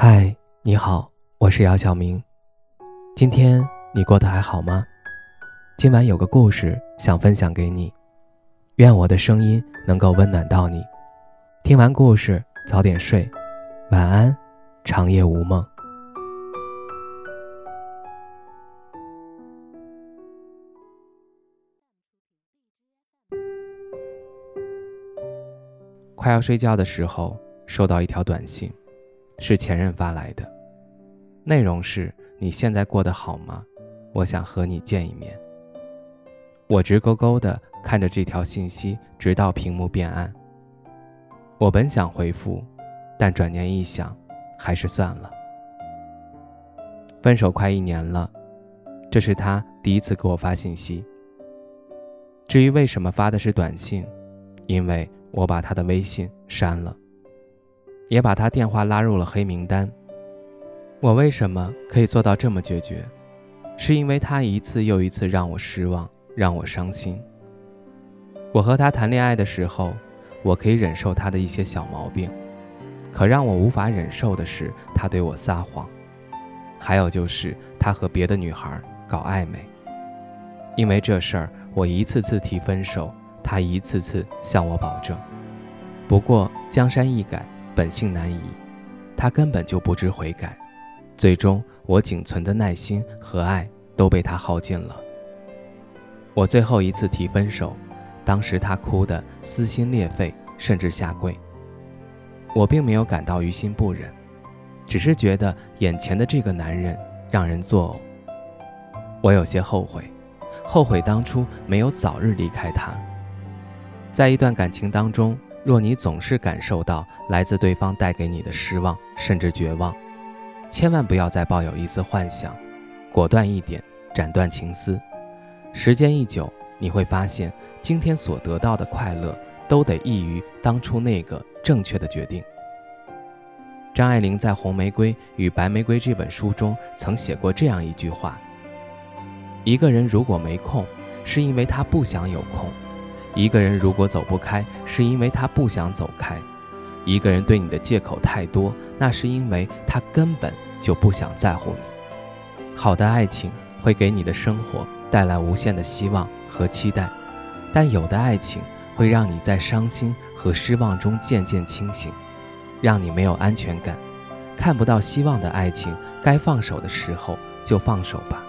嗨，你好，我是姚晓明。今天你过得还好吗？今晚有个故事想分享给你，愿我的声音能够温暖到你。听完故事早点睡，晚安，长夜无梦。快要睡觉的时候，收到一条短信。是前任发来的，内容是：“你现在过得好吗？我想和你见一面。”我直勾勾地看着这条信息，直到屏幕变暗。我本想回复，但转念一想，还是算了。分手快一年了，这是他第一次给我发信息。至于为什么发的是短信，因为我把他的微信删了。也把他电话拉入了黑名单。我为什么可以做到这么决绝？是因为他一次又一次让我失望，让我伤心。我和他谈恋爱的时候，我可以忍受他的一些小毛病，可让我无法忍受的是他对我撒谎，还有就是他和别的女孩搞暧昧。因为这事儿，我一次次提分手，他一次次向我保证。不过江山易改。本性难移，他根本就不知悔改，最终我仅存的耐心和爱都被他耗尽了。我最后一次提分手，当时他哭得撕心裂肺，甚至下跪。我并没有感到于心不忍，只是觉得眼前的这个男人让人作呕。我有些后悔，后悔当初没有早日离开他。在一段感情当中。若你总是感受到来自对方带给你的失望，甚至绝望，千万不要再抱有一丝幻想，果断一点，斩断情丝。时间一久，你会发现，今天所得到的快乐，都得益于当初那个正确的决定。张爱玲在《红玫瑰与白玫瑰》这本书中曾写过这样一句话：一个人如果没空，是因为他不想有空。一个人如果走不开，是因为他不想走开；一个人对你的借口太多，那是因为他根本就不想在乎你。好的爱情会给你的生活带来无限的希望和期待，但有的爱情会让你在伤心和失望中渐渐清醒，让你没有安全感，看不到希望的爱情，该放手的时候就放手吧，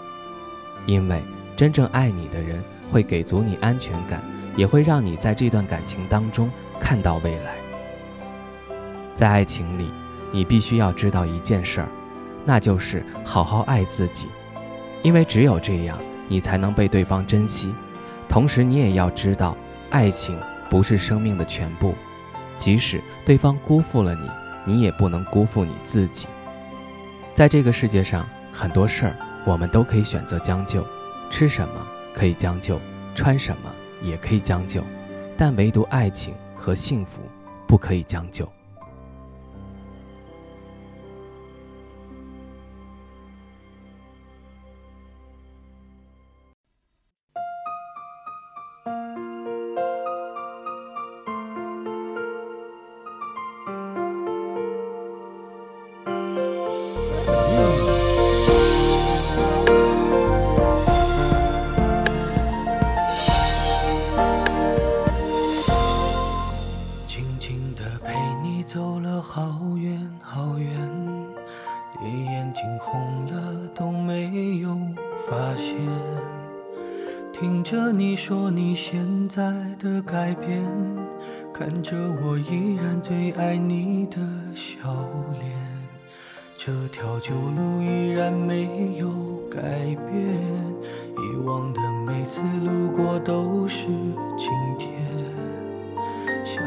因为真正爱你的人会给足你安全感。也会让你在这段感情当中看到未来。在爱情里，你必须要知道一件事儿，那就是好好爱自己，因为只有这样，你才能被对方珍惜。同时，你也要知道，爱情不是生命的全部，即使对方辜负了你，你也不能辜负你自己。在这个世界上，很多事儿我们都可以选择将就，吃什么可以将就，穿什么。也可以将就，但唯独爱情和幸福不可以将就。好远好远，你眼睛红了都没有发现，听着你说你现在的改变，看着我依然最爱你的笑脸，这条旧路依然没有改变，以往的每次路过都是晴天，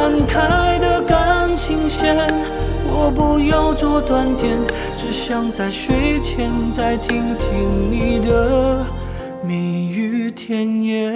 断开的感情线，我不要做断点，只想在睡前再听听你的蜜语甜言。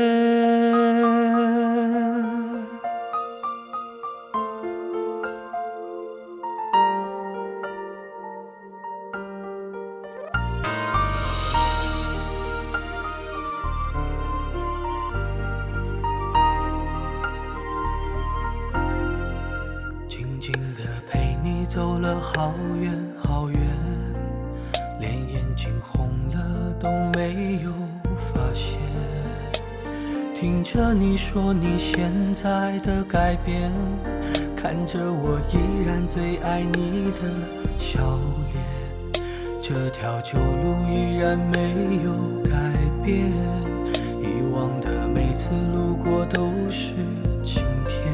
听着你说你现在的改变，看着我依然最爱你的笑脸，这条旧路依然没有改变，以往的每次路过都是晴天。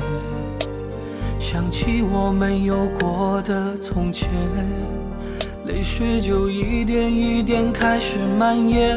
想起我们有过的从前，泪水就一点一点开始蔓延。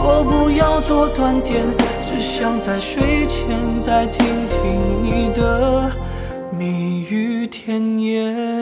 我不要做断点，只想在睡前再听听你的蜜语甜言。